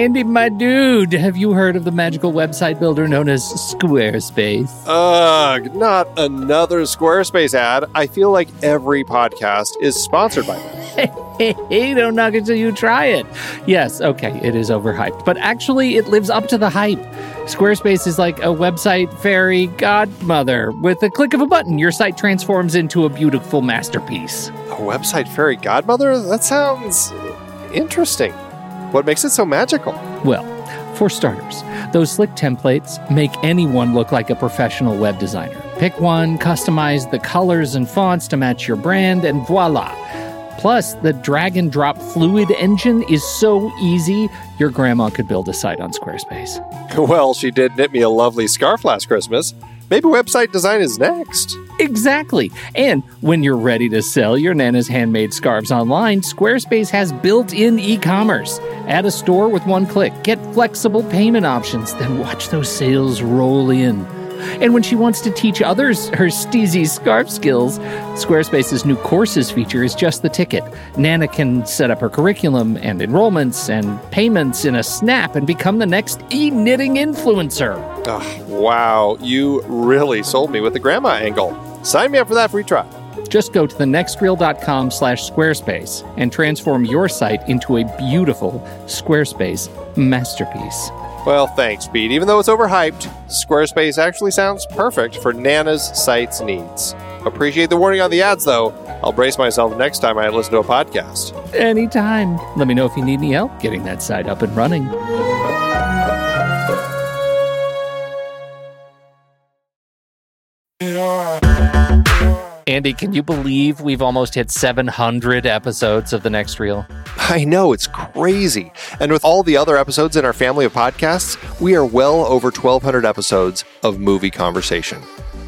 Andy, my dude, have you heard of the magical website builder known as Squarespace? Ugh, not another Squarespace ad. I feel like every podcast is sponsored by them. Hey, don't knock it till you try it. Yes, okay, it is overhyped, but actually, it lives up to the hype. Squarespace is like a website fairy godmother. With a click of a button, your site transforms into a beautiful masterpiece. A website fairy godmother? That sounds interesting. What makes it so magical? Well, for starters, those slick templates make anyone look like a professional web designer. Pick one, customize the colors and fonts to match your brand, and voila. Plus, the drag and drop fluid engine is so easy, your grandma could build a site on Squarespace. Well, she did knit me a lovely scarf last Christmas. Maybe website design is next. Exactly. And when you're ready to sell your Nana's handmade scarves online, Squarespace has built in e commerce. Add a store with one click, get flexible payment options, then watch those sales roll in. And when she wants to teach others her steezy scarf skills, Squarespace's new courses feature is just the ticket. Nana can set up her curriculum and enrollments and payments in a snap and become the next e knitting influencer. Ugh, wow, you really sold me with the grandma angle. Sign me up for that free trial. Just go to thenextreel.com slash squarespace and transform your site into a beautiful Squarespace masterpiece. Well, thanks, Pete. Even though it's overhyped, Squarespace actually sounds perfect for Nana's site's needs. Appreciate the warning on the ads, though. I'll brace myself next time I listen to a podcast. Anytime. Let me know if you need any help getting that site up and running. Andy, can you believe we've almost hit 700 episodes of The Next Reel? I know, it's crazy. And with all the other episodes in our family of podcasts, we are well over 1,200 episodes of movie conversation.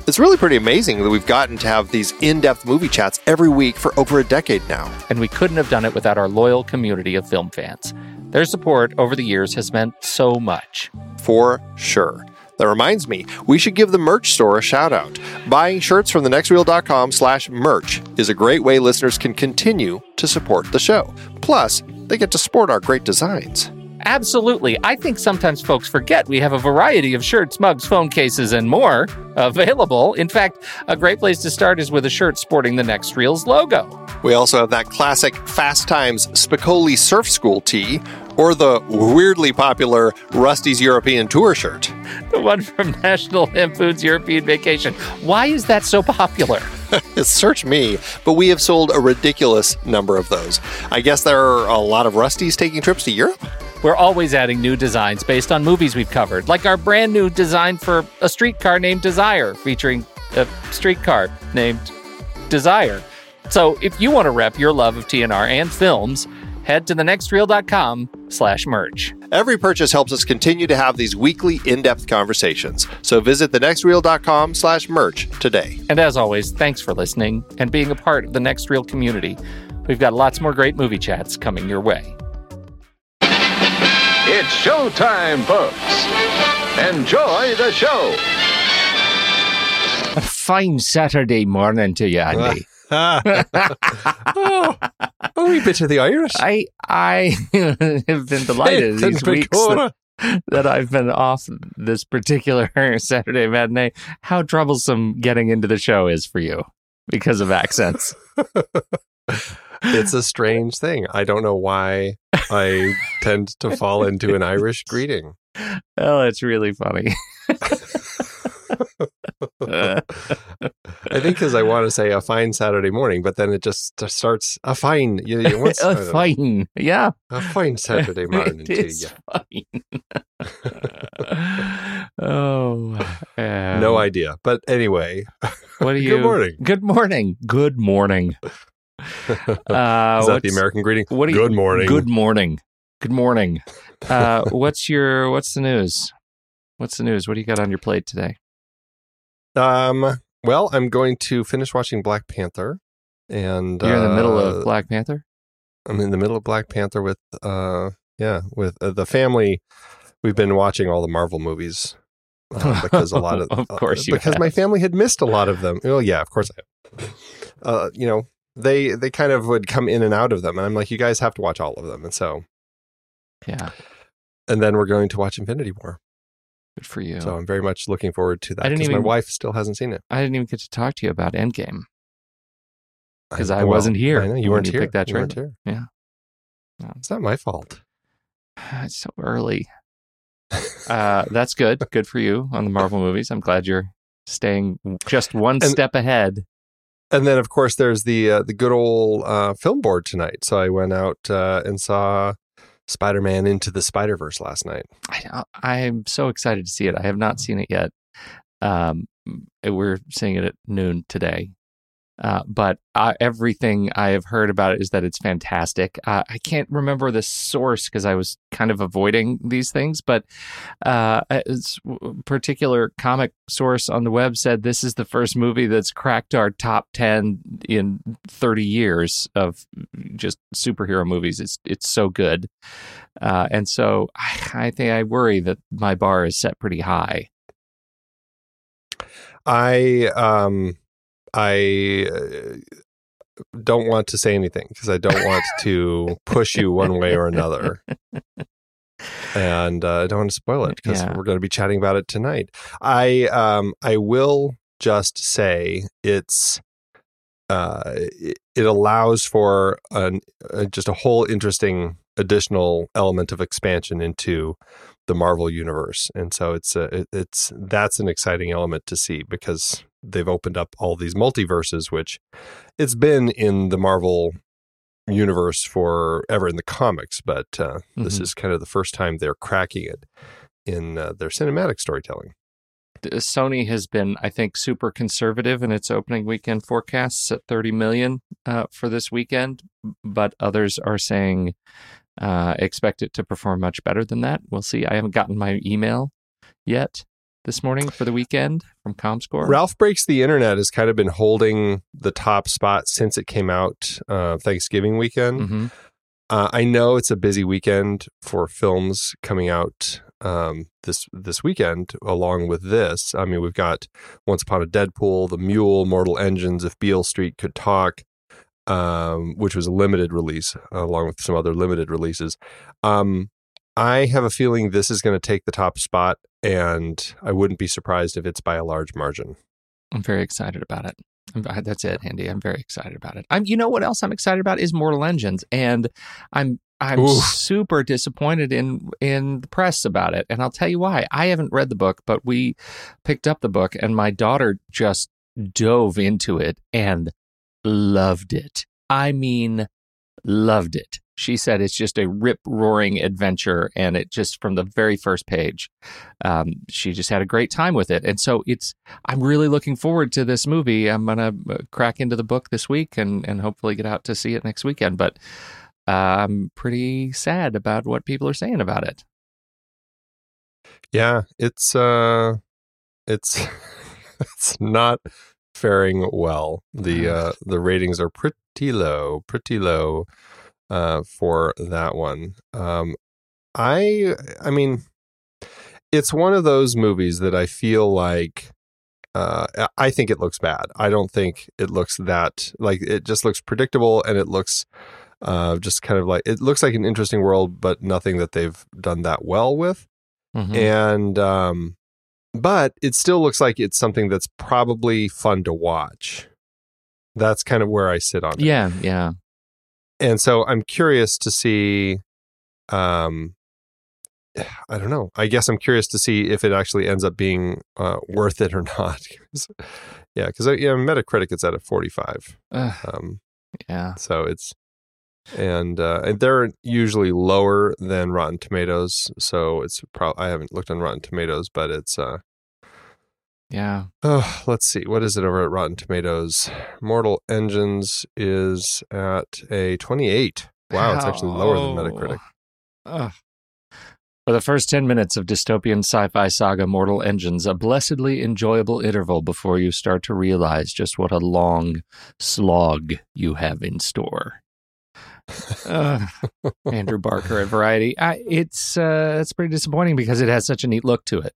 It's really pretty amazing that we've gotten to have these in depth movie chats every week for over a decade now. And we couldn't have done it without our loyal community of film fans. Their support over the years has meant so much. For sure. That reminds me, we should give the merch store a shout out. Buying shirts from thenextreel.com slash merch is a great way listeners can continue to support the show. Plus, they get to sport our great designs. Absolutely. I think sometimes folks forget we have a variety of shirts, mugs, phone cases, and more available. In fact, a great place to start is with a shirt sporting the Next Reels logo. We also have that classic Fast Times Spicoli Surf School tee, or the weirdly popular Rusty's European Tour shirt. The one from National Lampoon's European Vacation. Why is that so popular? Search me, but we have sold a ridiculous number of those. I guess there are a lot of Rusties taking trips to Europe? We're always adding new designs based on movies we've covered, like our brand new design for a streetcar named Desire, featuring a streetcar named Desire. So if you want to rep your love of TNR and films, head to thenextreel.com slash merch. Every purchase helps us continue to have these weekly in-depth conversations. So visit thenextreel.com slash merch today. And as always, thanks for listening and being a part of the Next Reel community. We've got lots more great movie chats coming your way. It's showtime, folks. Enjoy the show. A fine Saturday morning to you, Andy. oh, a wee bit of the Irish. I I have been delighted Hey, these weeks that, that I've been off this particular Saturday matinee. How troublesome getting into the show is for you because of accents. It's a strange thing. I don't know why I tend to fall into an Irish greeting. oh, it's really funny. I think because I want to say a fine Saturday morning, but then it just starts a fine. You, you don't know, fine. Yeah. a fine Saturday morning It to is you. fine. oh. um, No idea, but anyway, What are you? Good morning. Good morning. Good morning. Uh, is that the American greeting? What do you, Good morning. Good morning. Good morning. Uh, what's your What's the news? What's the news? What do you got on your plate today? Um. Well, I'm going to finish watching Black Panther, and You're in the middle uh, of Black Panther. I'm in the middle of Black Panther with uh yeah with uh, the family. We've been watching all the Marvel movies uh, because a lot of Of course you because have. my family had missed a lot of them. Oh yeah, of course I have. Uh, you know they they kind of would come in and out of them, and I'm like, you guys have to watch all of them, and so Yeah. and then we're going to watch Infinity War. Good for you. So I'm very much looking forward to that. I didn't 'cause even- my wife still hasn't seen it I didn't even get to talk to you about Endgame because I well, wasn't here I know you weren't you here. picked that You weren't here. Yeah. Yeah. It's not my fault. It's so early. Uh, that's good. Good for you on the Marvel movies. I'm glad you're staying just one And- step ahead. And then, of course, there's the uh, the good old uh, film board tonight. So I went out uh, and saw Spider Man Into the Spider Verse last night. I, I'm so excited to see it. I have not seen it yet. Um, we're seeing it at noon today. Uh, but uh, everything I have heard about it is that it's fantastic. Uh, I can't remember the source because I was kind of avoiding these things, but uh, a particular comic source on the web said this is the first movie that's cracked our top ten in 30 years of just superhero movies. It's it's so good, uh, and so I, I think I worry that my bar is set pretty high. I um I uh, don't want to say anything because I don't want to push you one way or another. And uh, I don't want to spoil it because Yeah. we're going to be chatting about it tonight. I um I will just say it's uh it, it allows for an uh, just a whole interesting additional element of expansion into the Marvel universe, and so it's a, it, it's that's an exciting element to see because they've opened up all these multiverses, which it's been in the Marvel universe forever in the comics, but uh, this Mhm. is kind of the first time they're cracking it in uh, their cinematic storytelling. Sony has been, I think, super conservative in its opening weekend forecasts at 30 million uh, for this weekend, but others are saying uh, expect it to perform much better than that. We'll see. I haven't gotten my email yet this morning for the weekend from ComScore. Ralph Breaks the Internet has kind of been holding the top spot since it came out uh, Thanksgiving weekend. hmm Uh, I know it's a busy weekend for films coming out um, this this weekend. Along with this, I mean, we've got Once Upon a Deadpool, The Mule, Mortal Engines, If Beale Street Could Talk, um, which was a limited release, along with some other limited releases. Um, I have a feeling this is going to take the top spot, and I wouldn't be surprised if it's by a large margin. I'm very excited about it. I'm, that's it, Andy. I'm very excited about it. I'm. You know what else I'm excited about is Mortal Engines, and I'm. I'm Oof. super disappointed in in the press about it, and I'll tell you why. I haven't read the book, but we picked up the book, and my daughter just dove into it and loved it. I mean, loved it. She said it's just a rip roaring adventure, and it just from the very first page, um, she just had a great time with it. And so it's I'm really looking forward to this movie. I'm gonna uh, crack into the book this week and and hopefully get out to see it next weekend. But uh, I'm pretty sad about what people are saying about it. Yeah, it's uh it's it's not faring well. The uh the ratings are pretty low, pretty low uh for that one. Um I I mean it's one of those movies that I feel like uh, I think it looks bad. I don't think it looks that like it just looks predictable and it looks uh, just kind of like it looks like an interesting world, but nothing that they've done that well with Mhm. and um but it still looks like it's something that's probably fun to watch that's kind of where i sit on it yeah, yeah. And so i'm curious to see um i don't know i guess i'm curious to see if it actually ends up being uh, worth it or not. yeah because yeah metacritic it's at a 45 Ugh, um yeah. so it's and uh, and they're usually lower than Rotten Tomatoes. So it's probably I haven't looked on Rotten Tomatoes, but it's uh Yeah. oh let's see what is it over at Rotten Tomatoes. Mortal Engines is at a twenty eight. Wow, it's actually lower than Metacritic. Ugh. For the first 10 minutes of dystopian sci fi saga Mortal Engines, a blessedly enjoyable interval before you start to realize just what a long slog you have in store. Ugh. Andrew Barker at Variety. I, it's uh, it's pretty disappointing because it has such a neat look to it.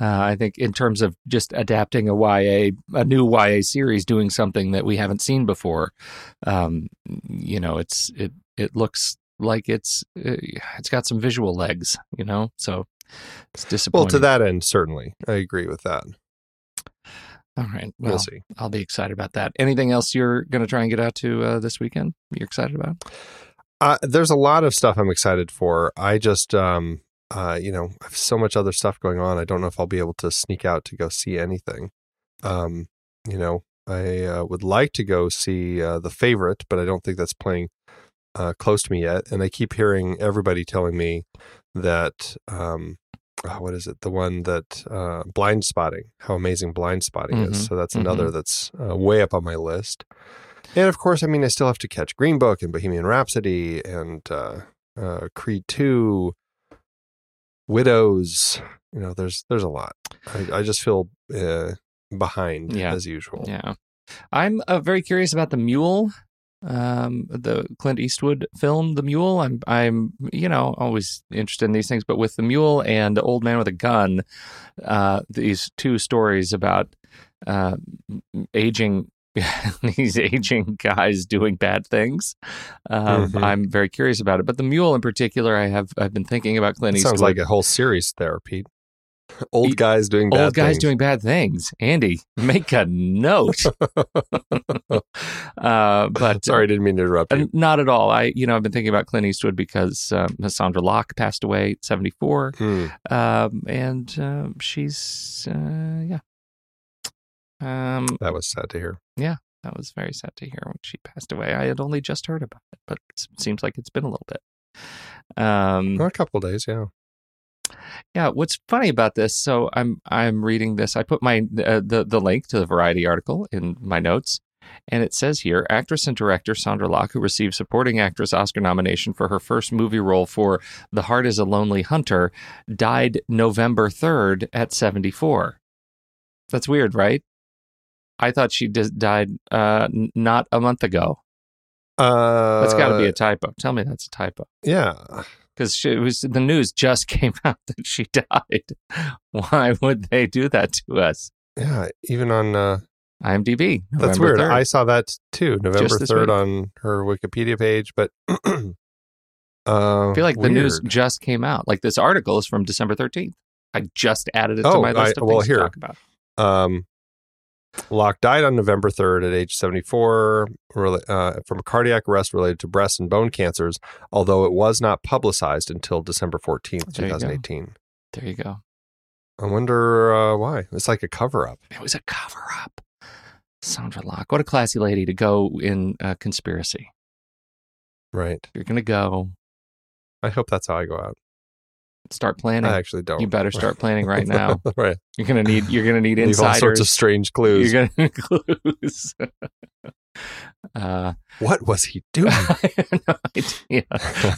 Uh, I think in terms of just adapting a YA, a new YA series, doing something that we haven't seen before, um, you know, it's it it looks like it's uh, it's got some visual legs, you know. So it's disappointing. Well, to that end, certainly, I agree with that. All right. We'll, Well, see. I'll be excited about that. Anything else you're going to try and get out to uh, this weekend? You're excited about? Uh, there's a lot of stuff I'm excited for. I just, um, uh, you know, I have so much other stuff going on. I don't know if I'll be able to sneak out to go see anything. Um, you know, I uh, would like to go see uh, the favorite, but I don't think that's playing uh, close to me yet. And I keep hearing everybody telling me that, um, oh, what is it? The one that uh, Blindspotting, how amazing Blindspotting Mhm, is. So that's another that's uh, way up on my list. And of course, I mean, I still have to catch Green Book and Bohemian Rhapsody and uh, uh, Creed Two, Widows. You know, there's there's a lot. I, I just feel uh, behind Yeah. as usual. Yeah. I'm uh, very curious about the Mule, um, the Clint Eastwood film, The Mule. I'm, I'm, you know, always interested in these things, but with The Mule and The Old Man with a Gun, uh, these two stories about uh, aging. these aging guys doing bad things. Um, Mhm. I'm very curious about it, but the mule in particular, I have I've been thinking about Clint It Eastwood. sounds like a whole series there, Pete. Old guys doing bad old guys things. doing bad things. Andy, make a note. uh, but Sorry, I didn't mean to interrupt uh, you. not at all. I, you know, I've been thinking about Clint Eastwood because um, Sondra Locke passed away at 74. Hmm. Um, and um she's, uh, yeah. Um, That was sad to hear. Yeah, that was very sad to hear when she passed away. I had only just heard about it, but it seems like it's been a little bit. Um, Well, a couple of days, yeah. Yeah, what's funny about this? So I'm I'm reading this. I put my uh, the the link to the Variety article in my notes, and it says here: actress and director Sondra Locke, who received supporting actress Oscar nomination for her first movie role for *The Heart Is a Lonely Hunter*, died November third at 74. That's weird, right? I thought she just died uh, n- not a month ago. Uh, That's got to be a typo. Tell me that's a typo. yeah. Because it was the news just came out that she died. Why would they do that to us? Yeah, even on uh, IMDb. that's weird. 3rd. I saw that too, November third on her Wikipedia page, but uh, I feel like the news just came out. Like this article is from December thirteenth. I just added it to Oh, my list I- of well, things here. to talk about. Um, Locke died on November 3rd at age 74 uh, from a cardiac arrest related to breast and bone cancers, although it was not publicized until December 14th, There you 2018. There you go. I wonder uh, why. It's like a cover up. It was a cover up. Sondra Locke, what a classy lady to go in uh, conspiracy. Right. You're gonna go I hope that's how I go out. Start planning. I actually don't. you better start planning right now. right. You're gonna need. You're gonna need Leave all sorts of strange clues. You're gonna need clues. uh, What was he doing? I have no idea.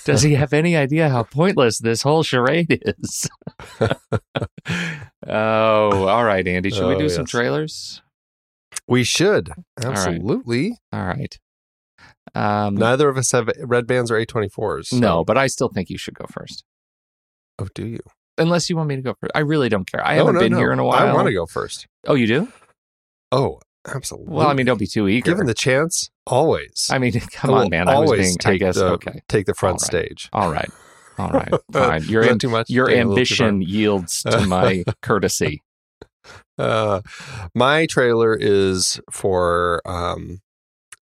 Does he have any idea how pointless this whole charade is? oh, all right, Andy. Should we Oh, do some trailers? we should. right. Absolutely. All right. Um, Neither of us have red bands or A24s. so- no, but I still think you should go first. Oh, do you? Unless you want me to go first. I really don't care. I Oh, haven't no, been no. here in a while. I want to go first. Oh, you do? Oh, absolutely. Well, I mean, don't be too eager. given the chance, always. I mean, come on, man. I was always being, take I guess, the, okay. take the front All right. stage. All right. All right. Fine. Your, am- too much? your Taking it a little too far? ambition yields to my courtesy. Uh, my trailer is for um,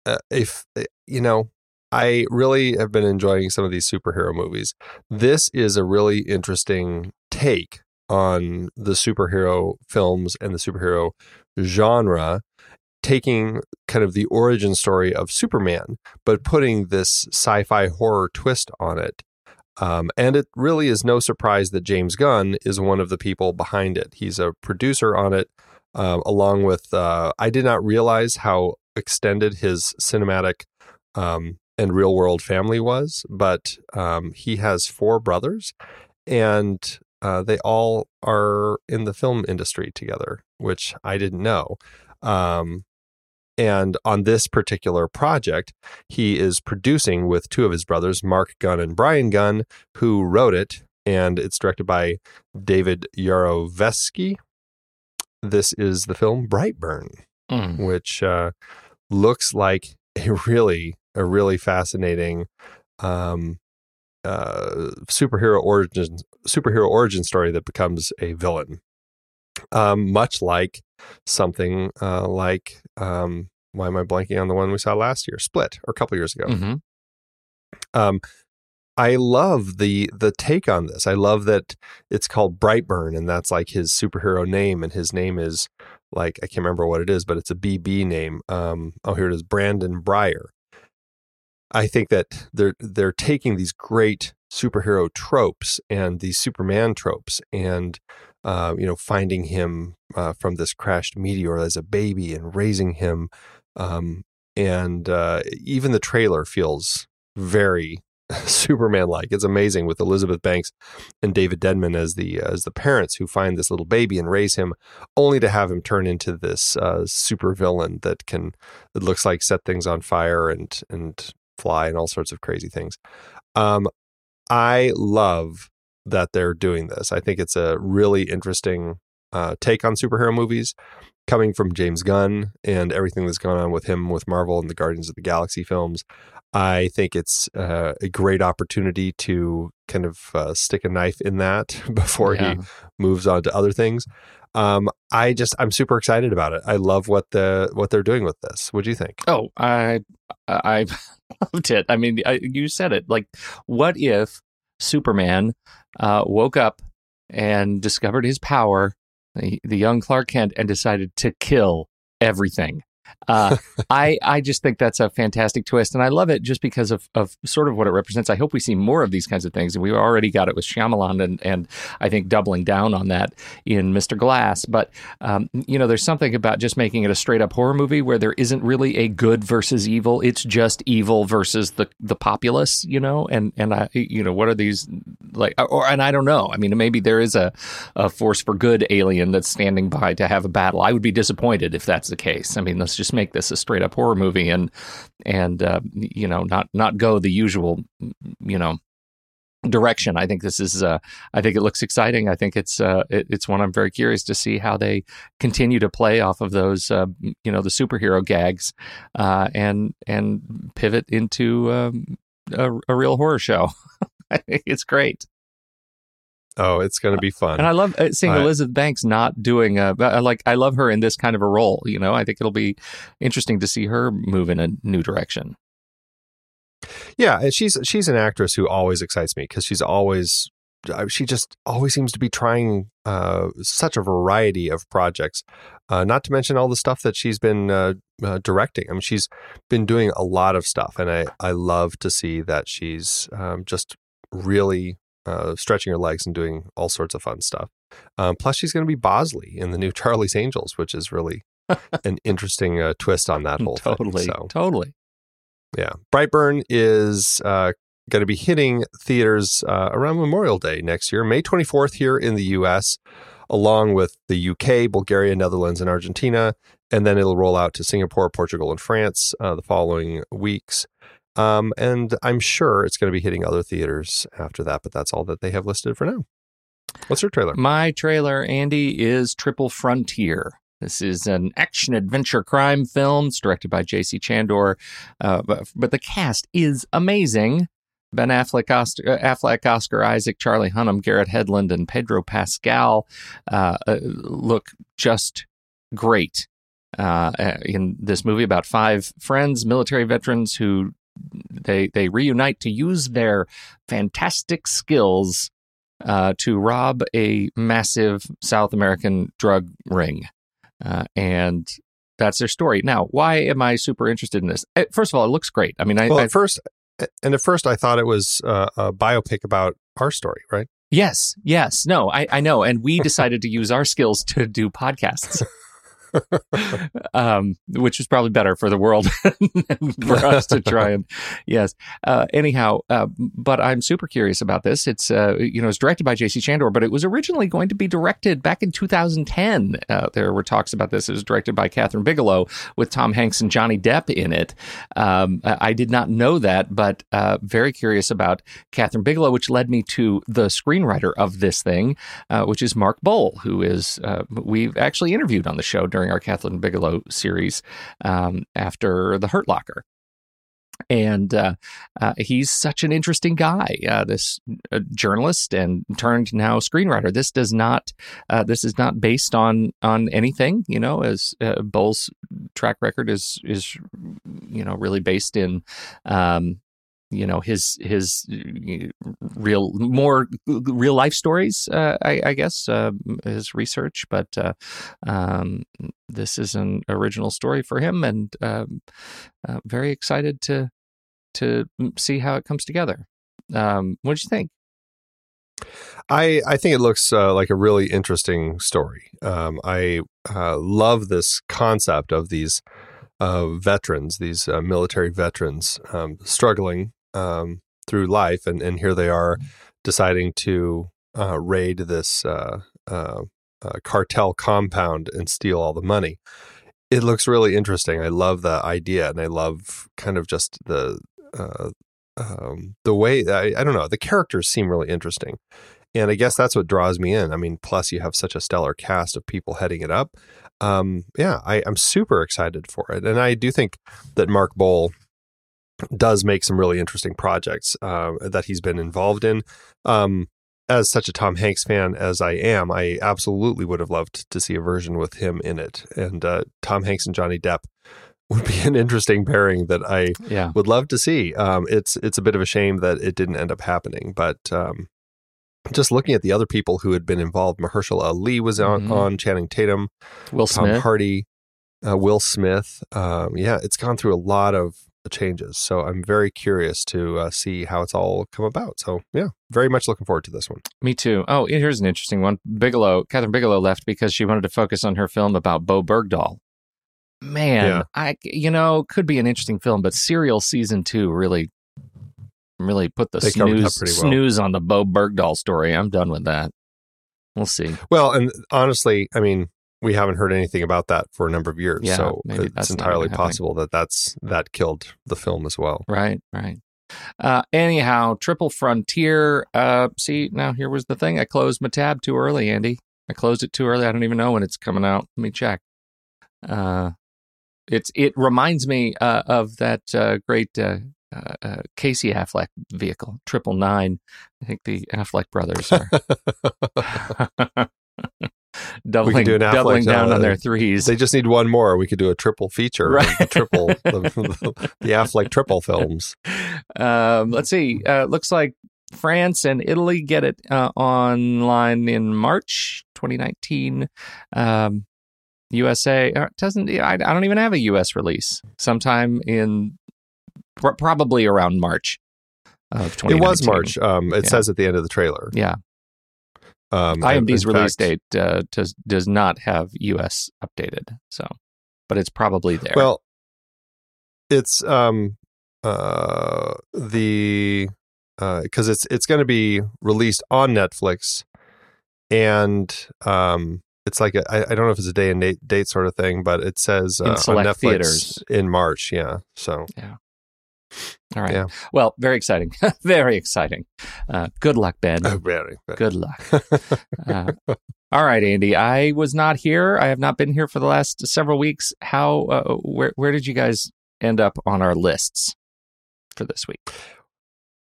uh, if you know, I really have been enjoying some of these superhero movies. This is a really interesting take on the superhero films and the superhero genre, taking kind of the origin story of Superman, but putting this sci-fi horror twist on it. Um, and it really is no surprise that James Gunn is one of the people behind it. He's a producer on it, um, along with. Uh, I did not realize how extended his cinematic um, and real world family was, but um, he has four brothers, and uh, they all are in the film industry together, which I didn't know. Um, and on this particular project, he is producing with two of his brothers, Mark Gunn and Brian Gunn, who wrote it, and it's directed by David Yarovesky. This is the film Brightburn, Mm. which uh, looks like a really, a really fascinating um, uh, superhero origin superhero origin story that becomes a villain, um, much like something uh, like um, why am I blanking on the one we saw last year, Split, or a couple years ago. Mm-hmm. Um, I love the the take on this. I love that it's called Brightburn, and that's like his superhero name, and his name is like I can't remember what it is, but it's a BB name. Um, oh, here it is, Brandon Breyer. I think that they're they're taking these great superhero tropes and these Superman tropes, and uh, you know, finding him uh, from this crashed meteor as a baby and raising him, um, and uh, even the trailer feels very Superman like. It's amazing with Elizabeth Banks and David Denman as the as the parents who find this little baby and raise him, only to have him turn into this uh, super villain that can that looks like set things on fire and and fly and all sorts of crazy things. Um, I love that they're doing this. I think it's a really interesting uh, take on superhero movies coming from James Gunn and everything that's gone on with him with Marvel and the Guardians of the Galaxy films. I think it's uh, a great opportunity to kind of uh, stick a knife in that before Yeah. he moves on to other things. Um, I just I'm super excited about it. I love what the what they're doing with this. What do you think? Oh, I I loved it. I mean, I, you said it. Like, what if Superman uh, woke up and discovered his power, the, the young Clark Kent, and decided to kill everything? Uh, I I just think that's a fantastic twist, and I love it just because of of sort of what it represents. I hope we see more of these kinds of things, and we already got it with Shyamalan, and and I think doubling down on that in Mr. Glass. But um, you know, there's something about just making it a straight up horror movie where there isn't really a good versus evil. It's just evil versus the the populace, you know. And and I, you know, what are these like? Or and I don't know. I mean, maybe there is a a force for good alien that's standing by to have a battle. I would be disappointed if that's the case. I mean, let's just make this a straight up horror movie and and uh, you know not not go the usual you know direction. I think this is. Uh, I think it looks exciting. I think it's. Uh, it, it's one I'm very curious to see how they continue to play off of those. Uh, you know, the superhero gags, uh, and and pivot into um, a, a real horror show. It's great, Oh, it's going to be fun. and I love uh, seeing Elizabeth Banks not doing. A, I like. I love her in this kind of a role. You know, I think it'll be interesting to see her move in a new direction. Yeah, she's she's an actress who always excites me because she's always uh, she just always seems to be trying uh, such a variety of projects. Uh, not to mention all the stuff that she's been uh, uh, directing. I mean, she's been doing a lot of stuff, and I I love to see that she's um, just really uh, stretching her legs and doing all sorts of fun stuff. Um, plus, she's going to be Bosley in the new Charlie's Angels, which is really an interesting uh, twist on that whole totally, thing. So. totally. Yeah. Brightburn is uh, going to be hitting theaters uh, around Memorial Day next year, May 24th here in the US, along with the UK, Bulgaria, Netherlands, and Argentina. And then it'll roll out to Singapore, Portugal, and France uh, the following weeks. Um, and I'm sure it's going to be hitting other theaters after that, but that's all that they have listed for now. What's your trailer? My trailer, Andy, is Triple Frontier. This is an action adventure crime film. It's directed by J.C. Chandor, uh, but, but the cast is amazing. Ben Affleck, Oscar, uh, Affleck, Oscar Isaac, Charlie Hunnam, Garrett Hedlund, and Pedro Pascal uh, uh, look just great uh, in this movie about five friends, military veterans who they they reunite to use their fantastic skills uh, to rob a massive South American drug ring. Uh, and that's their story. Now, why am I super interested in this? Uh, First of all, it looks great. I mean, I, Well, I first, and at first I thought it was uh, a biopic about our story, right? yes, yes, no, I, I know. And we decided to use our skills to do podcasts. um, which was probably better for the world for us to try and yes. Uh, anyhow, uh, but I'm super curious about this. It's uh, you know it's directed by J.C. Chandor, but it was originally going to be directed back in 2010. Uh, there were talks about this. It was directed by Kathryn Bigelow with Tom Hanks and Johnny Depp in it. Um, I did not know that, but uh, very curious about Kathryn Bigelow, which led me to the screenwriter of this thing, uh, which is Mark Boal, who is we've actually interviewed on the show during our Kathleen Bigelow series um, after The Hurt Locker. and uh, uh, he's such an interesting guy. Uh, this uh, journalist and turned now screenwriter. This does not. Uh, this is not based on on anything. You know, as uh, Boal's track record is is you know really based in. Um, you know his his real more real life stories uh, I, I, guess uh, his research but uh, um, this is an original story for him and um, very excited to to see how it comes together um, what do you think I, I think it looks uh, like a really interesting story. Um, I uh, love this concept of these uh, veterans, these military veterans, um, struggling um, through life, and and here they are deciding to uh, raid this uh, uh, uh, cartel compound and steal all the money. It looks really interesting. I love the idea, and I love kind of just the uh, um, the way I, I don't know the characters seem really interesting, and I guess that's what draws me in. I mean, plus you have such a stellar cast of people heading it up. Um, yeah, I, I'm super excited for it, and I do think that Mark Boal does make some really interesting projects uh, that he's been involved in. Um, as such a Tom Hanks fan as I am, I absolutely would have loved to see a version with him in it. And uh, Tom Hanks and Johnny Depp would be an interesting pairing that I yeah. would love to see. Um, it's it's a bit of a shame that it didn't end up happening, but um, just looking at the other people who had been involved, Mahershala Ali was on, mm-hmm. on Channing Tatum, Will Tom Smith. Hardy, uh, Will Smith. Um, yeah, it's gone through a lot of the changes. So I'm very curious to uh, see how it's all come about. So yeah, very much looking forward to this one. Me too. Oh, here's an interesting one. Bigelow, Kathryn Bigelow left because she wanted to focus on her film about Bowe Bergdahl. Man, yeah. I you know could be an interesting film, but Serial season two really, really put the they snooze well. snooze on the Bowe Bergdahl story. I'm done with that. We'll see. Well, and honestly, I mean, we haven't heard anything about that for a number of years. Yeah, so it's entirely possible that that's that killed the film as well. Right, right. Uh, anyhow, Triple Frontier. Uh, see, now here was the thing. I closed my tab too early, Andy. I closed it too early. I don't even know when it's coming out. Let me check. Uh, it's it reminds me uh, of that uh, great uh, uh, uh, Casey Affleck vehicle, Triple Nine. I think the Affleck brothers are. doubling, do doubling down uh, on their threes. They just need one more. We could do a triple feature, right? The triple, the, the, Affleck triple films. Um, let's see. Uh, looks like France and Italy get it uh, online in March 2019. Um, USA uh, doesn't. I, I, don't even have a US release. Sometime in pr- probably around March. Of it was March. Um, it yeah. says at the end of the trailer. Yeah. Um, IMDb's release fact, date uh, does does not have US updated, so but it's probably there. Well, it's um uh the uh because uh, it's it's going to be released on Netflix, and um it's like a, I, I don't know if it's a day and date, date sort of thing, but it says uh, on Netflix theaters. in March. Yeah, so yeah. All right. Yeah. Well, very exciting. very exciting. Uh, good luck, Ben. Oh, very, very. Good luck. uh, all right, Andy. I was not here. I have not been here for the last several weeks. How? Uh, where? Where did you guys end up on our lists for this week?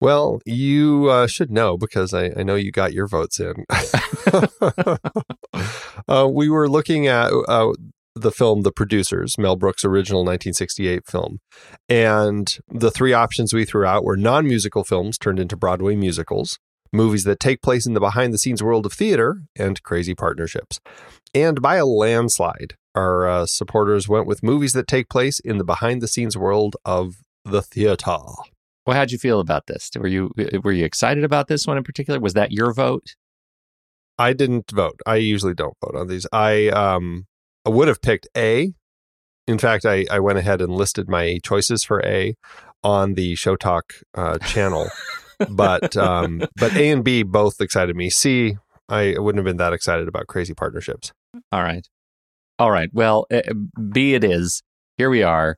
Well, you uh, should know because I, I, know you got your votes in. uh, we were looking at uh, the film The Producers, Mel Brooks' original 1968 film. And the three options we threw out were non musical films turned into Broadway musicals, movies that take place in the behind the scenes world of theater, and crazy partnerships. And by a landslide, our uh, supporters went with movies that take place in the behind the scenes world of the theater. Well, how'd you feel about this? Were you were you excited about this one in particular? Was that your vote? I didn't vote. I usually don't vote on these. I um I would have picked A. In fact, I, I went ahead and listed my choices for A on the Show Talk uh, channel. but um, but A and B both excited me. C, I wouldn't have been that excited about Crazy Partnerships. All right. All right. Well, uh, B it is. Here we are.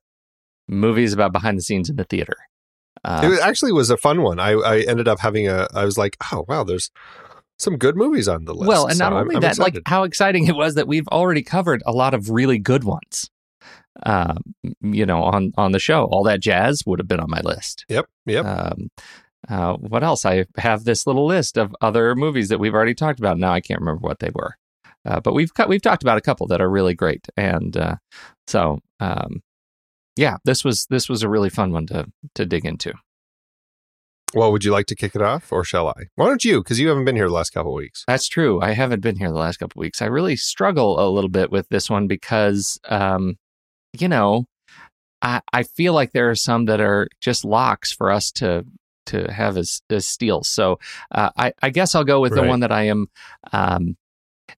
Movies about behind the scenes in the theater. Uh, it actually was a fun one. I, I ended up having a. I was like, oh wow, there's some good movies on the list. Well, and not so only I'm, that, I'm like how exciting it was that we've already covered a lot of really good ones. uh, you know, on on the show. All that jazz would have been on my list. Yep. Yep. Um, uh, what else? I have this little list of other movies that we've already talked about. Now I can't remember what they were, uh, but we've cut, we've talked about a couple that are really great, and uh, so um, yeah, this was this was a really fun one to to dig into. Well, would you like to kick it off, or shall I? Why don't you? Because you haven't been here the last couple of weeks. That's true. I haven't been here the last couple of weeks. I really struggle a little bit with this one because, um, you know, I, I feel like there are some that are just locks for us to to have as, as steals. So uh, I, I guess I'll go with the one that I am um,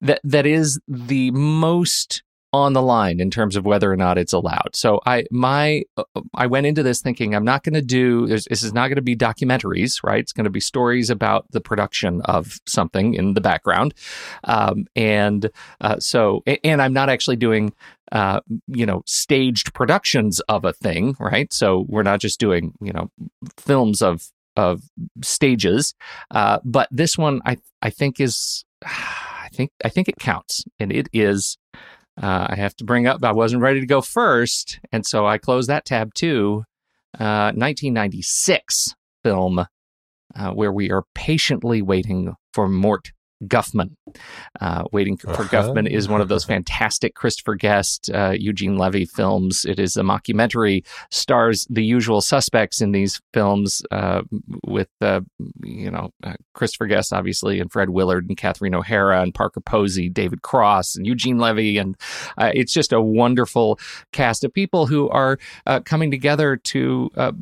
that that is the most on the line in terms of whether or not it's allowed. So I my uh, I went into this thinking I'm not going to do this is not going to be documentaries, right? It's going to be stories about the production of something in the background, um, and uh, so and I'm not actually doing uh, you know staged productions of a thing, right? So we're not just doing you know films of of stages, uh, but this one I I think is I think I think it counts, and it is. Uh, I have to bring up. I wasn't ready to go first, and so I closed that tab too. Uh, 1996 film uh, where we are patiently waiting for Mort Guffman. Uh, waiting for Uh-huh. Guffman is one of those fantastic Christopher Guest, uh, Eugene Levy films. It is a mockumentary, stars the usual suspects in these films, uh, with uh, you know uh, Christopher Guest, obviously, and Fred Willard and Catherine O'Hara and Parker Posey, David Cross and Eugene Levy, and uh, it's just a wonderful cast of people who are uh, coming together to uh,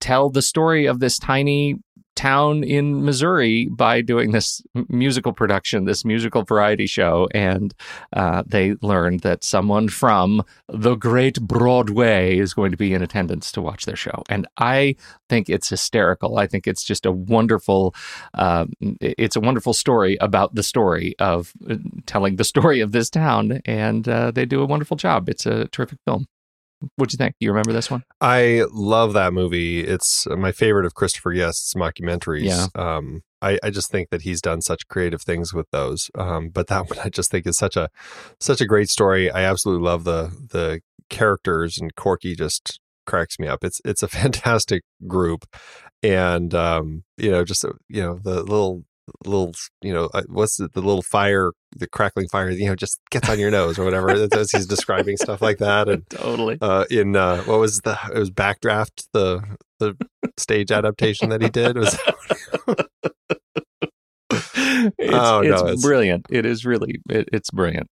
tell the story of this tiny town in Missouri by doing this musical production, this musical variety show. And uh, they learned that someone from the great Broadway is going to be in attendance to watch their show. And I think it's hysterical. I think it's just a wonderful, um, it's a wonderful story about the story of uh, telling the story of this town. And uh, they do a wonderful job. It's a terrific film. What'd you think? You remember this one? I love that movie. It's my favorite of Christopher Guest's mockumentaries. Yeah. Um, I, I just think that he's done such creative things with those. Um, but that one I just think is such a such a great story. I absolutely love the the characters and Corky just cracks me up. It's it's a fantastic group, and um, you know, just uh, you know the little little you know uh, what's the, the little fire the crackling fire you know just gets on your nose or whatever as he's describing stuff like that and Totally. uh, in uh, what was the it was Backdraft the the stage adaptation that he did It was It's, Oh, no, it's it's- brilliant. It is really, it, it's brilliant.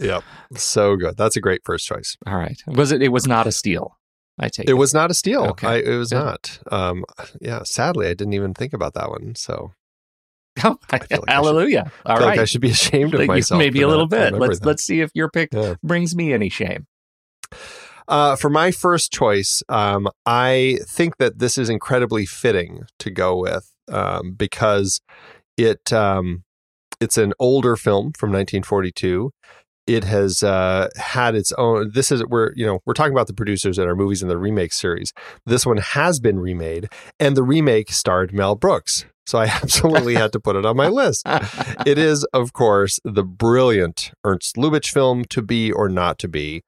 yep so good that's a great first choice All right. Was it? It was not a steal. I take it was not a steal Okay. I, it was Good. not um yeah sadly I didn't even think about that one so Oh, like I should- hallelujah! I feel right. like I should be ashamed of myself Maybe a little bit. Let's that. let's see if your pick Yeah. brings me any shame. Uh, for my first choice, um, I think that this is incredibly fitting to go with um, because it um, it's an older film from 1942. It has uh, had its own. This is we're you know we're talking about the producers in our movies in the remake series. This one has been remade, and the remake starred Mel Brooks. So I absolutely had to put it on my list. It is, of course, the brilliant Ernst Lubitsch film "To Be or Not to Be."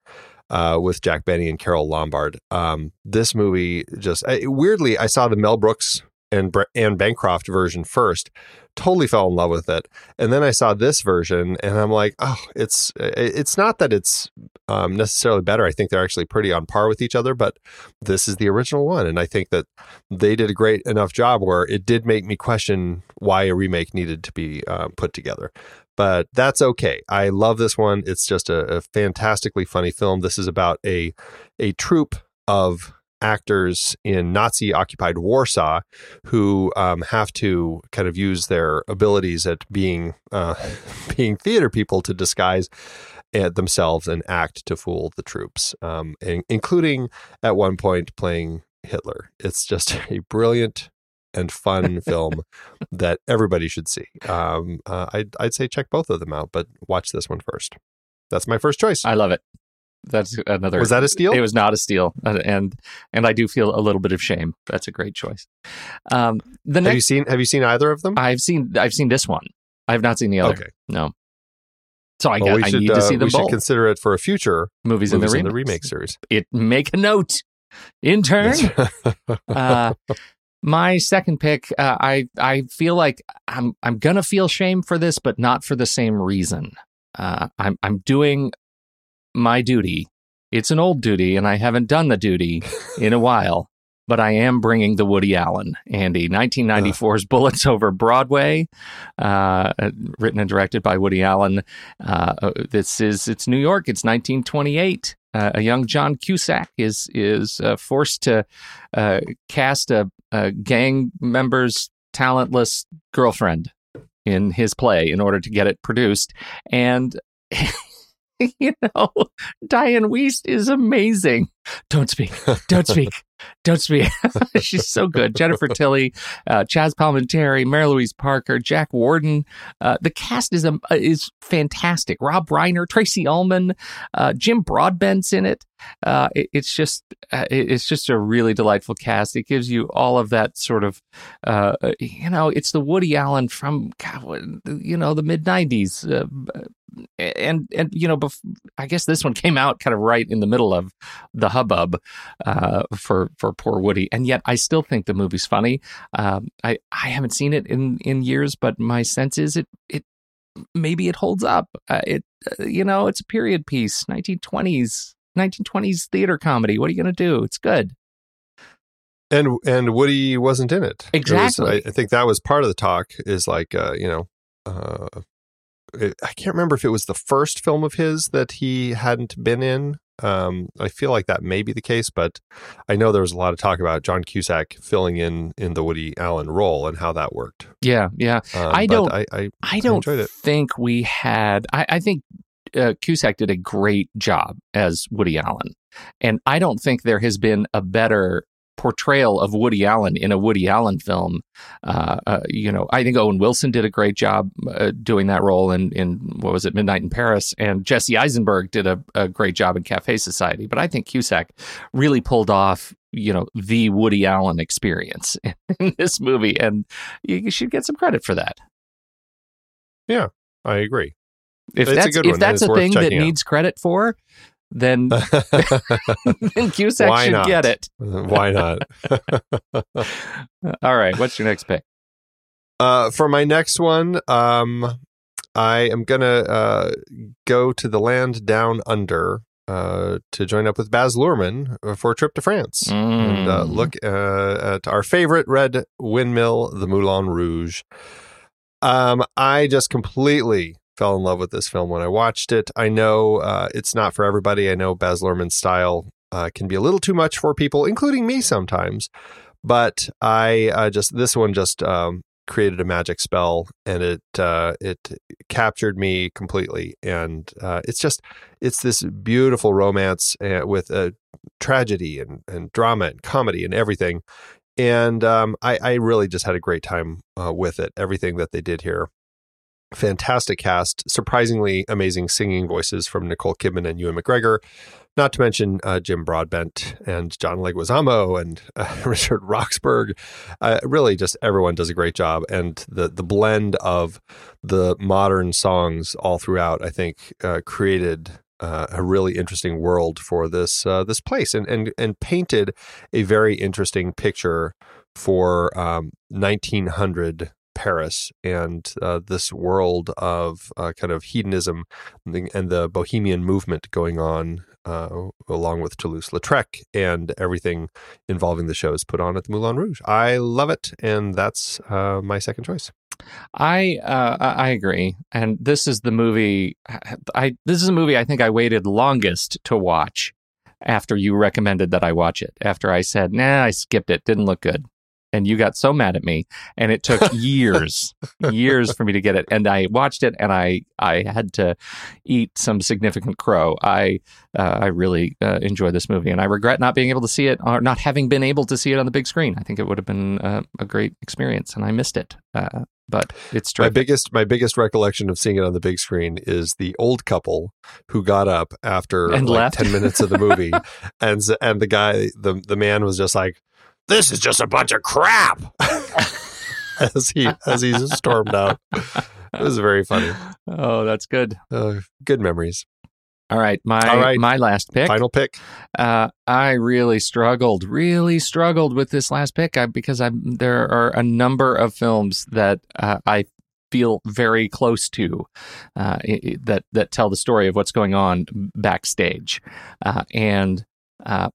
uh, with Jack Benny and Carole Lombard. Um, this movie just I, weirdly, I saw the Mel Brooks and Anne Bancroft version first. Totally fell in love with it, and then I saw this version, and I'm like, oh, it's it's not that it's um, necessarily better. I think they're actually pretty on par with each other, but this is the original one, and I think that they did a great enough job where it did make me question why a remake needed to be uh, put together but that's okay. I love this one. It's just a, a fantastically funny film. This is about a a troupe of actors in Nazi occupied Warsaw who um, have to kind of use their abilities at being uh, being theater people to disguise uh, themselves and act to fool the troops, um, in- including at one point playing Hitler. It's just a brilliant and fun film that everybody should see. Um, uh, I'd, I'd say check both of them out, but watch this one first. That's my first choice. I love it. That's another. Was that a steal? It was not a steal, uh, and and I do feel a little bit of shame. That's a great choice. Um, the have you seen Have you seen either of them? I've seen I've seen this one. I have not seen the other. Okay. No. So I, Well, we should, I need to uh, see them we should consider it for a future movies in the, movies in remake. the remake series. It make a note. Intern. uh, my second pick, uh, I I feel like I'm I'm gonna feel shame for this, but not for the same reason. Uh, I'm I'm doing my duty. It's an old duty, and I haven't done the duty in a while. But I am bringing the Woody Allen, Andy, 1994's Bullets Over Broadway, uh, written and directed by Woody Allen. Uh, this is it's New York. It's 1928. Uh, a young John Cusack is is uh, forced to uh, cast a, a gang member's talentless girlfriend in his play in order to get it produced, and you know Diane Wiest is amazing. Don't speak. Don't speak. Don't speak. She's so good. Jennifer Tilly, uh, Chazz Palminteri, Mary Louise Parker, Jack Warden. Uh, the cast is um, is fantastic. Rob Reiner, Tracey Ullman, uh, Jim Broadbent's in it. Uh, it it's just uh, it's just a really delightful cast. It gives you all of that sort of uh, you know it's the Woody Allen from God, you know the mid '90s. And and you know, bef- I guess this one came out kind of right in the middle of the hubbub uh, for for poor Woody, and yet I still think the movie's funny. Um, I I haven't seen it in in years, but my sense is it it maybe it holds up. Uh, it uh, you know it's a period piece, 1920s 1920s theater comedy. What are you going to do? It's good. and and Woody wasn't in it. It was- Exactly. I, I think that was part of the talk. Is like uh, you know, uh, I can't remember if it was the first film of his that he hadn't been in. Um, I feel like that may be the case, but I know there was a lot of talk about John Cusack filling in in the Woody Allen role and how that worked. Yeah, yeah. Um, I don't- I, I I don't think we had. I, I think uh, Cusack did a great job as Woody Allen, and I don't think there has been a better portrayal of Woody Allen in a Woody Allen film. Uh, uh, you know, I think Owen Wilson did a great job uh, doing that role in in what was it, Midnight in Paris, and Jesse Eisenberg did a, a great job in Cafe Society. But I think Cusack really pulled off. You know the Woody Allen experience in this movie, and you should get some credit for that. Yeah, I agree. If It's a that's good if one, that's a thing that out. needs credit for, then then Cusack Why should not? get it. Why not? All right, what's your next pick? Uh, for my next one, um, I am gonna uh, go to the land down under uh, to join up with Baz Luhrmann uh, for a trip to France and uh, Mm. look uh, at our favorite red windmill, the Moulin Rouge. Um, I just completely fell in love with this film when I watched it. I know uh, it's not for everybody. I know Baz Luhrmann's style uh, can be a little too much for people, including me sometimes. But I uh, just this one just um, created a magic spell, and it uh, it captured me completely. And uh, it's just it's this beautiful romance uh, with a tragedy and, and drama and comedy and everything. And um, I, I really just had a great time with it. Everything that they did here fantastic cast, surprisingly amazing singing voices from Nicole Kidman and Ewan McGregor, not to mention uh, Jim Broadbent and John Leguizamo and uh, Richard Roxburgh. Uh, really, just everyone does a great job, and the the blend of the modern songs all throughout, I think, uh, created. Uh, a really interesting world for this uh, this place, and and and painted a very interesting picture for um, 1900 Paris and uh, this world of uh, kind of hedonism and the, bohemian movement going on, uh, along with Toulouse Lautrec and everything involving the shows put on at the Moulin Rouge. I love it, and that's uh, my second choice. I uh, I I agree, and this is the movie. I this is a movie I think I waited longest to watch after you recommended that I watch it. After I said, "Nah, I skipped it. Didn't look good." And you got so mad at me, and it took years, years for me to get it. And I watched it, and I I had to eat some significant crow. I uh, I really uh, enjoy this movie, and I regret not being able to see it or not having been able to see it on the big screen. I think it would have been uh, a great experience, and I missed it. Uh, but it's My biggest my biggest recollection of seeing it on the big screen is the old couple who got up after And like left. ten minutes of the movie, and and the guy the the man was just like, "This is just a bunch of crap," as he as he stormed out. It was very funny. Oh, that's good. Uh, good memories. All right, my All right. my last pick. Final pick. Uh, I really struggled, really struggled with this last pick I, because I there are a number of films that uh, I feel very close to uh, i- i- that that tell the story of what's going on backstage, uh, and uh,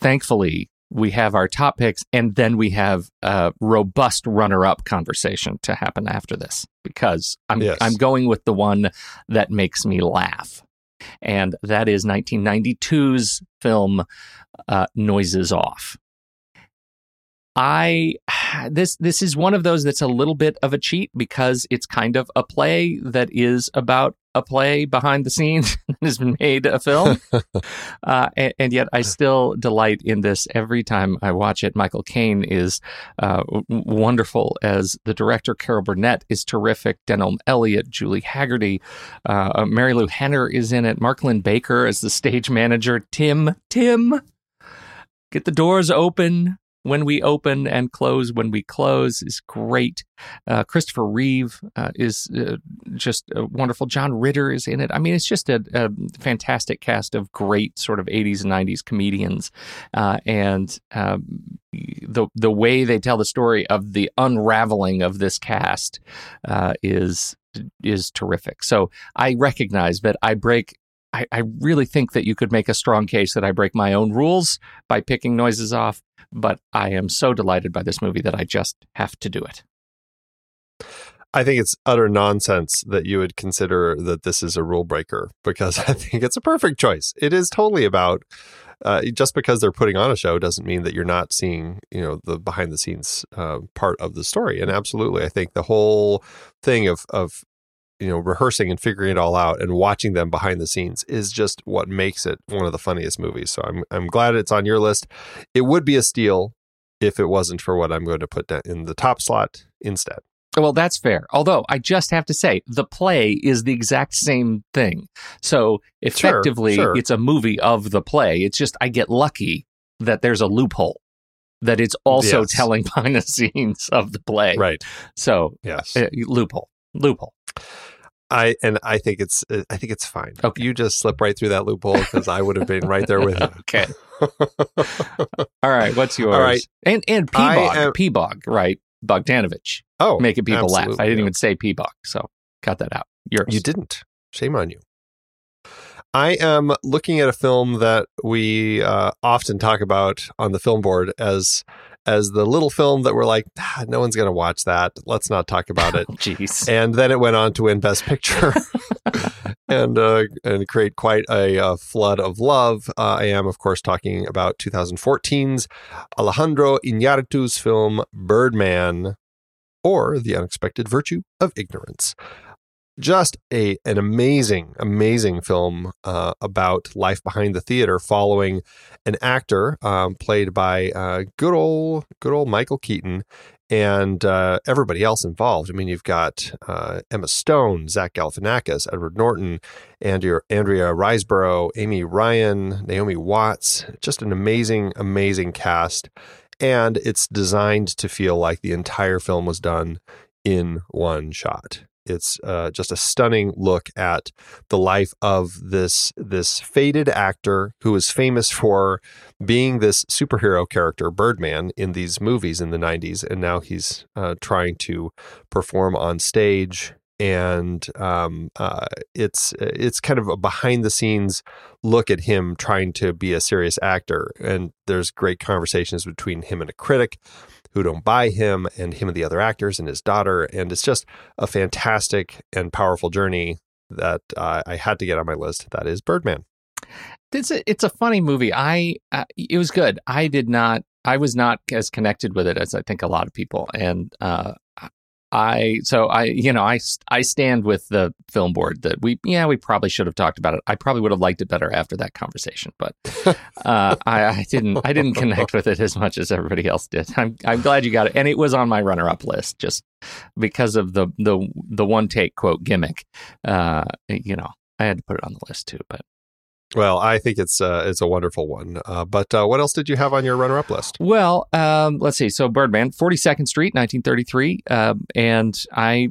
thankfully we have our top picks, and then we have a robust runner-up conversation to happen after this because I'm Yes. I'm going with the one that makes me laugh and that is 1992's film uh, Noises Off. I this this is one of those that's a little bit of a cheat because it's kind of a play that is about a play behind the scenes and has made a film, uh, and, and yet I still delight in this every time I watch it. Michael Caine is uh, wonderful as the director. Carol Burnett is terrific. Denholm Elliott, Julie Hagerty, uh, Marilu Henner is in it. Mark Linn-Baker as the stage manager. Tim, Tim, get the doors open when we open and close when we close is great. Uh, Christopher Reeve uh, is uh, just wonderful. John Ritter is in it. I mean, it's just a, a fantastic cast of great sort of 80s and 90s comedians. Uh, and um, the the way they tell the story of the unraveling of this cast uh, is is terrific. So I recognize that I break. I really think that you could make a strong case that I break my own rules by picking noises off, but I am so delighted by this movie that I just have to do it. I think it's utter nonsense that you would consider that this is a rule breaker because I think it's a perfect choice. It is totally about uh, just because they're putting on a show doesn't mean that you're not seeing, you know, the behind the scenes uh, part of the story. And absolutely, I think the whole thing of of you know rehearsing and figuring it all out and watching them behind the scenes is just what makes it one of the funniest movies. So I'm I'm glad it's on your list. It would be a steal if it wasn't for what I'm going to put in the top slot instead. Well, that's fair. Although I just have to say, the play is the exact same thing. So effectively, sure. it's a movie of the play. It's just I get lucky that there's a loophole that it's also Yes. telling behind the scenes of the play. Right. So Yes. uh, loophole, loophole. I and I think it's uh, I think it's fine. Okay. You just slip right through that loophole because I would have been right there with you. Okay. All right. What's yours? All right. And and Peabog, am- Peabog, right? Bogdanovich, oh, making people laugh. I didn't even say Peabog, so cut that out. Yours. You didn't. Shame on you. I am looking at a film that we uh, often talk about on the film board as as the little film that we're like, ah, no one's going to watch that. Let's not talk about it. Jeez. and then it went on to win Best Picture and uh, and create quite a, uh flood of love. Uh, I am, of course, talking about 2014's Alejandro Iñárritu's film Birdman, or The Unexpected Virtue of Ignorance. Just a an amazing, amazing film uh, about life behind the theater, following an actor um, played by uh, good old good old Michael Keaton and uh, everybody else involved. I mean, you've got uh, Emma Stone, Zach Galifianakis, Edward Norton, Andrea, Andrea Riseborough, Amy Ryan, Naomi Watts. Just an amazing, amazing cast. And it's designed to feel like the entire film was done in one shot. It's uh, just a stunning look at the life of this this faded actor who is famous for being this superhero character, Birdman, in these movies in the 90s. And now he's uh, trying to perform on stage. And um, uh, it's it's kind of a behind the scenes look at him trying to be a serious actor. And there's great conversations between him and a critic who don't buy him, and him and the other actors, and his daughter. And it's just a fantastic and powerful journey that uh, I had to get on my list. That is Birdman. it's a it's a funny movie. I uh, it was good. I did not. I was not as connected with it as I think a lot of people. And uh, I so I you know I I stand with the film board that we yeah we probably should have talked about it. I probably would have liked it better after that conversation, but uh, I, I didn't I didn't connect with it as much as everybody else did. I'm I'm glad you got it, and it was on my runner up list just because of the the the one take quote gimmick. Uh, you know I had to put it on the list too, but Well, I think it's uh, it's a wonderful one. Uh, but uh, what else did you have on your runner-up list? Well, um, let's see. So Birdman, 42nd Street, 1933, um, and I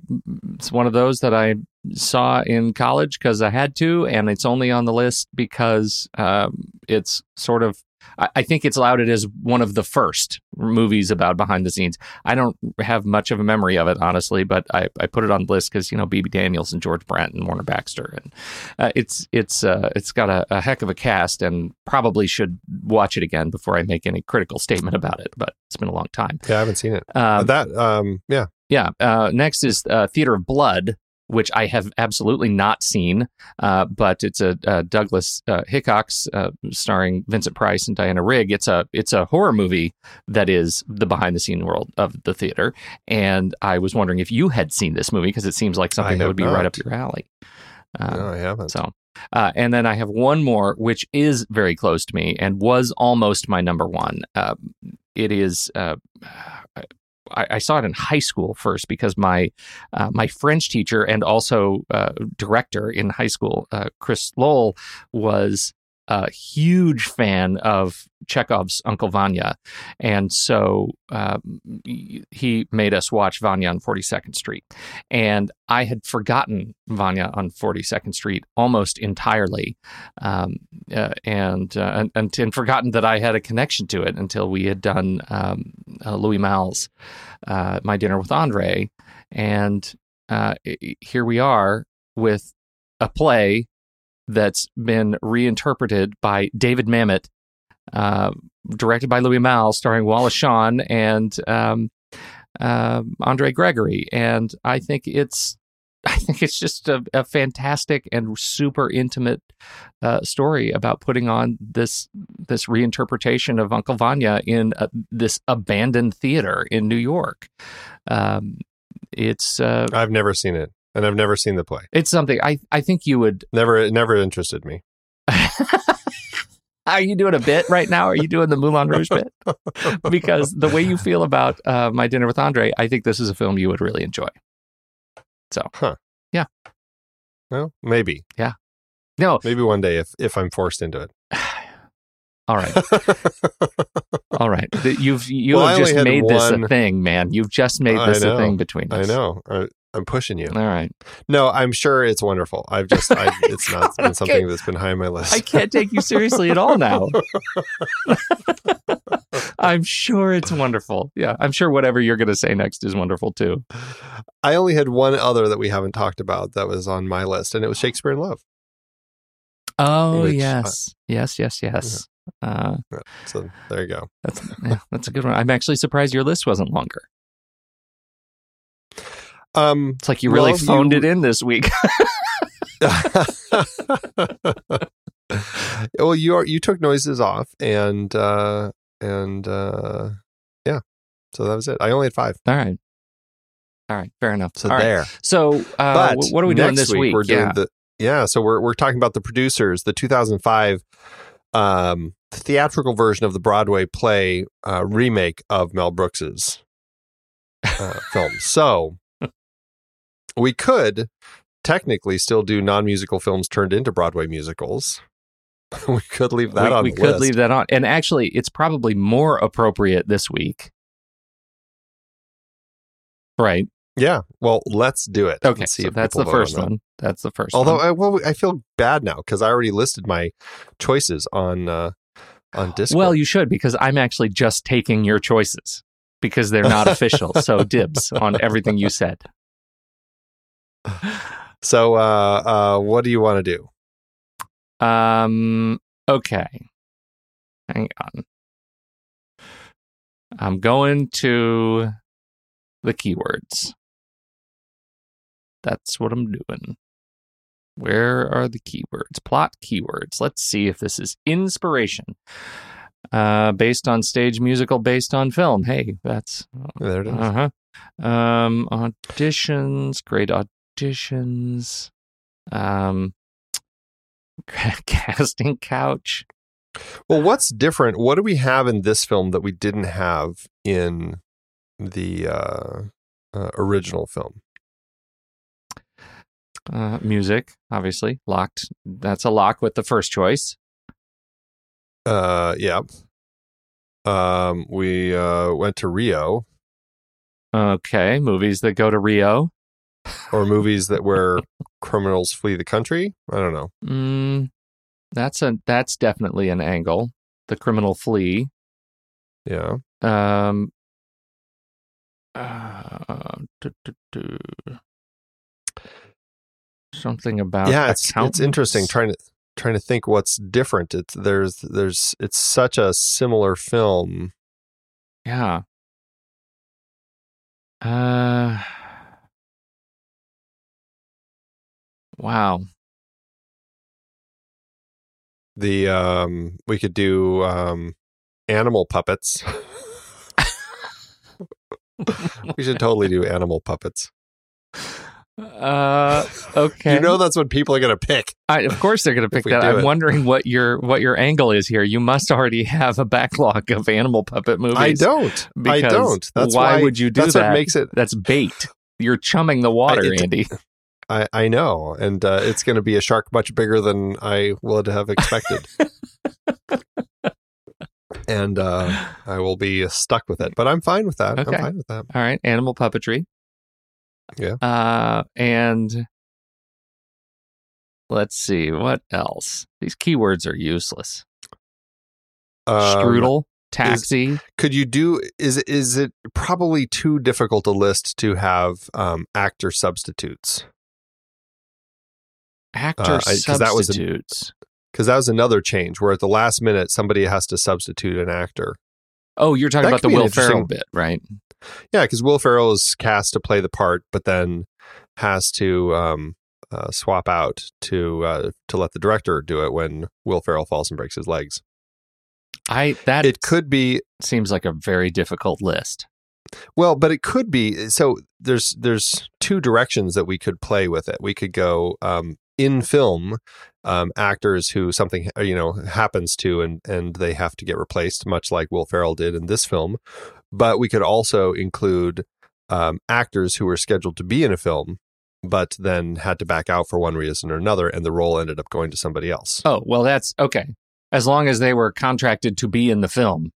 it's one of those that I saw in college because I had to, and it's only on the list because um, it's sort of. I I think it's lauded as one of the first movies about behind the scenes. I don't have much of a memory of it, honestly, but I, I put it on the list because you know Bebe Daniels and George Brent and Warner Baxter, and uh, it's it's uh, it's got a, a heck of a cast, and probably should watch it again before I make any critical statement about it. But it's been a long time. Yeah, I haven't seen it. Um, that um, yeah, yeah. Uh, next is uh, Theater of Blood, which I have absolutely not seen, uh, but it's a, uh Douglas uh, Hickox uh, starring Vincent Price and Diana Rigg. It's a it's a horror movie that is the behind the scene world of the theater. And I was wondering if you had seen this movie because it seems like something I that would be right up your alley. Um, no, I haven't. so, uh, and then I have one more, which is very close to me and was almost my number one. Uh, it is. I, I saw it in high school first because my uh, my French teacher and also uh, director in high school, uh, Chris Lowell, was a huge fan of Chekhov's Uncle Vanya, and so um, he made us watch Vanya on Forty Second Street, and I had forgotten Vanya on Forty Second Street almost entirely, um, uh, and, uh, and and forgotten that I had a connection to it until we had done um, uh, Louis Malle's uh, My Dinner with Andre, and uh, here we are with a play that's been reinterpreted by David Mamet, uh, directed by Louis Malle, starring Wallace Shawn and um, uh, Andre Gregory, and I think it's. I think it's just a, a fantastic and super intimate uh, story about putting on this this reinterpretation of Uncle Vanya in uh this abandoned theater in New York. Um, it's uh, I've never seen it, and I've never seen the play. it's something I, I think you would. Never, it never interested me. Are you doing a bit right now? Are you doing the Moulin Rouge bit? Because the way you feel about uh, My Dinner with Andre, I think this is a film you would really enjoy. So, huh. yeah. Well, maybe, Yeah. No, maybe one day if if I'm forced into it. all right, all right. You've you well, have just made this a thing, man. You've just made this a thing between us. I know. I, I'm pushing you. All right. No, I'm sure it's wonderful. I've just, I, it's not been something that's been high on my list. I can't take you seriously at all now. I'm sure it's wonderful. Yeah, I'm sure whatever you're going to say next is wonderful too. I only had one other that we haven't talked about that was on my list, and it was Shakespeare in Love. Oh Which, uh, yes, yes, yes, yes. Uh, So there you go. that's yeah, that's a good one. I'm actually surprised your list wasn't longer. Um, It's like you really Well, phoned you- it in this week. well, you are you took noises off, and uh, and uh, yeah, so that was it. I only had five. all right, all right, fair enough. So All right. there. So uh, but what are we doing this week? We're doing yeah. the yeah. So we're we're talking about the producers, the 2005 um, theatrical version of the Broadway play uh, remake of Mel Brooks's uh, film. So we could technically still do non-musical films turned into Broadway musicals. we could leave that we, on we could list. leave that on, and actually, it's probably more appropriate this week. Right. Yeah. Well, let's do it. Okay. see so that's the on first that. one. That's the first Although, one. I, well, I feel bad now because I already listed my choices on uh, on Discord. Well, you should because I'm actually just taking your choices because they're not official. So dibs on everything you said. So, uh, uh, what do you want to do? Um. Okay. Hang on. I'm going to the keywords. That's what I'm doing. Where are the keywords? Plot keywords. Let's see if this is inspiration. Uh, based on stage musical, based on film. Hey, that's There it is. uh huh. Um, auditions, great auditions. Um, casting couch. Well, what's different? What do we have in this film that we didn't have in the uh, uh, original film? Uh, music, obviously locked. That's a lock with the first choice. Uh, yeah. Um, we uh went to Rio, Okay, movies that go to Rio. Or movies that where criminals flee the country. I don't know. Mm, that's a that's definitely an angle. The criminal flee. Yeah. Um. Uh, du- du- du. Something about yeah, it's it's interesting trying to trying to think what's different. It's there's there's it's such a similar film. Yeah. Uh. Wow. The um we could do um animal puppets. we should totally do animal puppets. Uh. Okay. You know that's what people are gonna pick. I, of course they're going to pick that. I'm it. wondering what your what your angle is here. You must already have a backlog of animal puppet movies. I don't. I don't. That's why why would you do that's that? what makes it That's bait. You're chumming the water, it- Andy. I, I know, and uh, it's going to be a shark much bigger than I would have expected, and uh, I will be stuck with it. But I'm fine with that. Okay. I'm fine with that. All right, animal puppetry. Yeah. Uh, and let's see what else. These keywords are useless. Um, Strudel, taxi. could you do? Is it- is it probably too difficult a list to have um, actor substitutes? Actor uh, I- 'cause that was a- substitutes. Because that was another change where at the last minute somebody has to substitute an actor. oh, you're talking that about the could be an Will Ferrell bit, right? Yeah, because Will Ferrell is cast to play the part, but then has to um, uh, swap out to uh, to let the director do it when Will Ferrell falls and breaks his legs. I that It could be seems like a very difficult list. well, but it could be. So there's there's two directions that we could play with it. We could go um, in film um, actors who something uh, you know happens to and and they have to get replaced, much like Will Ferrell did in this film. But we could also include um, actors who were scheduled to be in a film, but then had to back out for one reason or another, and the role ended up going to somebody else. Oh, well, that's okay. As long as they were contracted to be in the film,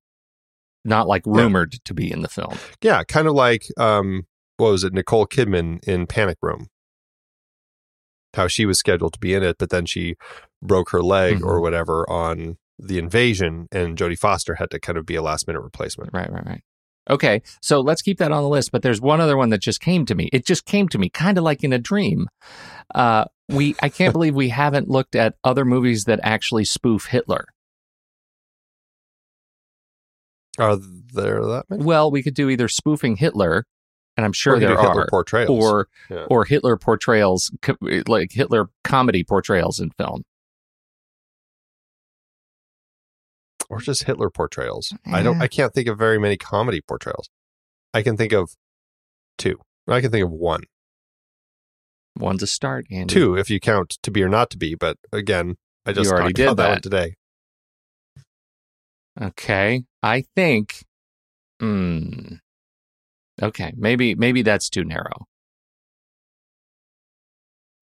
not like rumored to be in the film. Yeah, kind of like um, what was it, Nicole Kidman in Panic Room? How she was scheduled to be in it, but then she broke her leg or whatever on the invasion, and Jodie Foster had to kind of be a last minute replacement. Right, right, right. Okay, so let's keep that on the list. But there's one other one that just came to me. It just came to me, kind of like in a dream. Uh, we I can't believe we haven't looked at other movies that actually spoof Hitler. Are there that many? Well, we could do either spoofing Hitler, and I'm sure Or there do Hitler are, portrayals. or Yeah. or Hitler portrayals, co- like Hitler comedy portrayals in film. or just Hitler portrayals. I don't. I can't think of very many comedy portrayals. I can think of two. I can think of one, One's a start, Andy. two if you count to be or not to be. But again, I just You already talked did about that. one that. today. Okay. I think hmm. Okay, maybe maybe that's too narrow.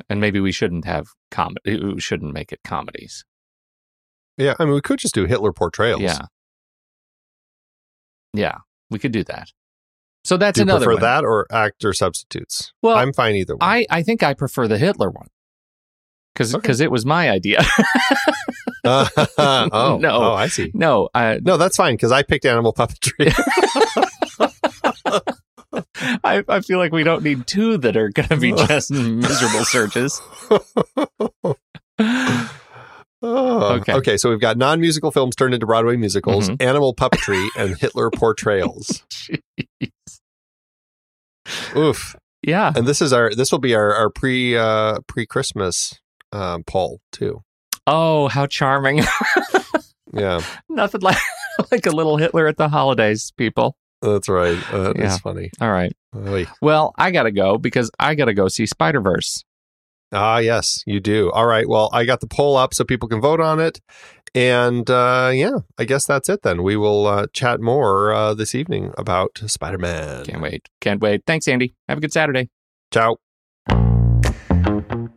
And maybe we shouldn't have comedy we shouldn't make it comedies. Yeah, I mean, we could just do Hitler portrayals. Yeah. Yeah, we could do that. So that's Do you another prefer one. that or actor substitutes? Well, I'm fine either one. I I think I prefer the Hitler one. Cuz Okay. cuz it was my idea. Uh, oh No. oh, I see. no, I No, that's fine because I picked animal puppetry. I I feel like we don't need two that are going to be just miserable searches. Oh, Okay. Okay, so we've got non-musical films turned into Broadway musicals, Mhm. animal puppetry, and Hitler portrayals. Oof. Yeah. And this is our this will be our our pre uh pre Christmas um poll too. Oh, how charming. Yeah, Nothing like like a little Hitler at the holidays, people. That's right. Uh, That is Yeah. funny. All right. Oy. Well, I got to go because I got to go see Spider-Verse. Ah, yes, you do. All right. Well, I got the poll up so people can vote on it. And uh, yeah, I guess that's it then. We will uh, chat more uh, this evening about Spider Man. Can't wait. Can't wait. Thanks, Andy. Have a good Saturday. Ciao.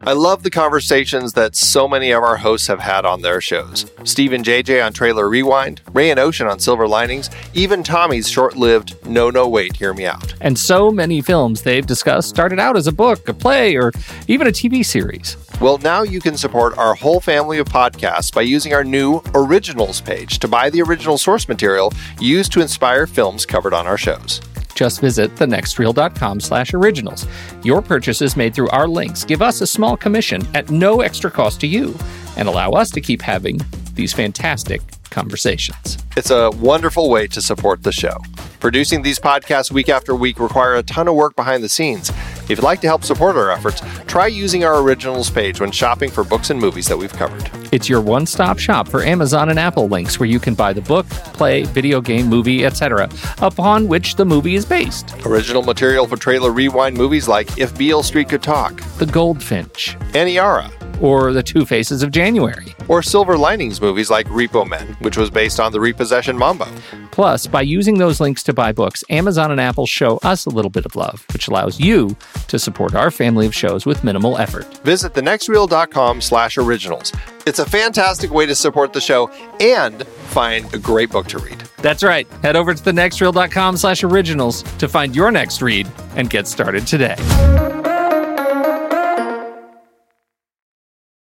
I love the conversations that so many of our hosts have had on their shows. Steve and JJ on Trailer Rewind, Ray and Ocean on Silver Linings, even Tommy's short lived No No Wait, Hear Me Out. And so many films they've discussed started out as a book, a play, or even a TV series. Well, now you can support our whole family of podcasts by using our new Originals page to buy the original source material used to inspire films covered on our shows. Just visit thenextreel.com slash originals. Your purchases made through our links give us a small commission at no extra cost to you and allow us to keep having these fantastic conversations. It's a wonderful way to support the show. Producing these podcasts week after week require a ton of work behind the scenes. If you'd like to help support our efforts, try using our originals page when shopping for books and movies that we've covered. It's your one-stop shop for Amazon and Apple links where you can buy the book, play, video game, movie, etc., upon which the movie is based. Original material for trailer rewind movies like If Beale Street Could Talk, The Goldfinch, Aniara, or The Two Faces of January. or Silver Linings movies like Repo Men, which was based on the repossession Mambo. Plus, by using those links to buy books, Amazon and Apple show us a little bit of love, which allows you to support our family of shows with minimal effort. Visit thenextreel.com slash originals. It's a fantastic way to support the show and find a great book to read. That's right. Head over to thenextreel.com slash originals to find your next read and get started today.